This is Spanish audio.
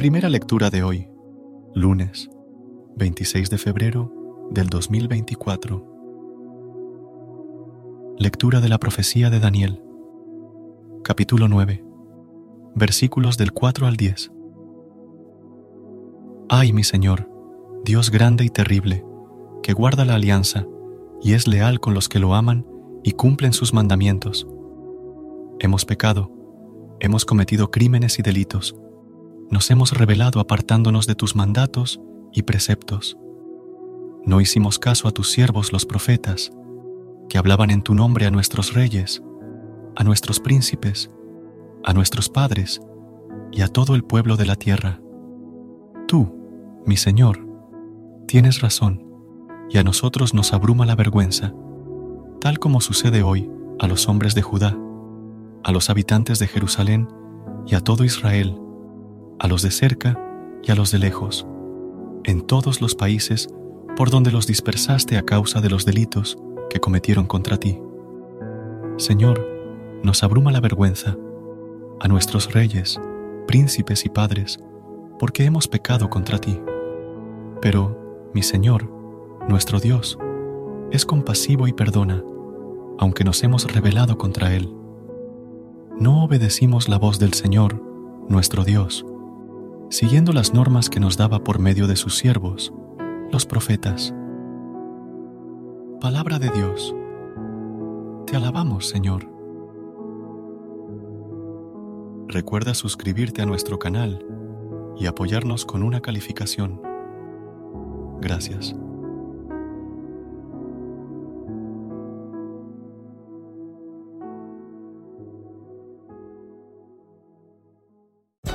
Primera lectura de hoy, lunes 26 de febrero del 2024. Lectura de la profecía de Daniel, capítulo 9, versículos del 4 al 10. Ay, mi Señor, Dios grande y terrible, que guarda la alianza y es leal con los que lo aman y cumplen sus mandamientos. Hemos pecado, hemos cometido crímenes y delitos nos hemos rebelado apartándonos de tus mandatos y preceptos. No hicimos caso a tus siervos los profetas, que hablaban en tu nombre a nuestros reyes, a nuestros príncipes, a nuestros padres y a todo el pueblo de la tierra. Tú, mi Señor, tienes razón, y a nosotros nos abruma la vergüenza, tal como sucede hoy a los hombres de Judá, a los habitantes de Jerusalén y a todo Israel a los de cerca y a los de lejos, en todos los países por donde los dispersaste a causa de los delitos que cometieron contra ti. Señor, nos abruma la vergüenza, a nuestros reyes, príncipes y padres, porque hemos pecado contra ti. Pero, mi Señor, nuestro Dios, es compasivo y perdona, aunque nos hemos rebelado contra Él. No obedecimos la voz del Señor, nuestro Dios, siguiendo las normas que nos daba por medio de sus siervos, los profetas. Palabra de Dios. Te alabamos, Señor. Recuerda suscribirte a nuestro canal y apoyarnos con una calificación. Gracias.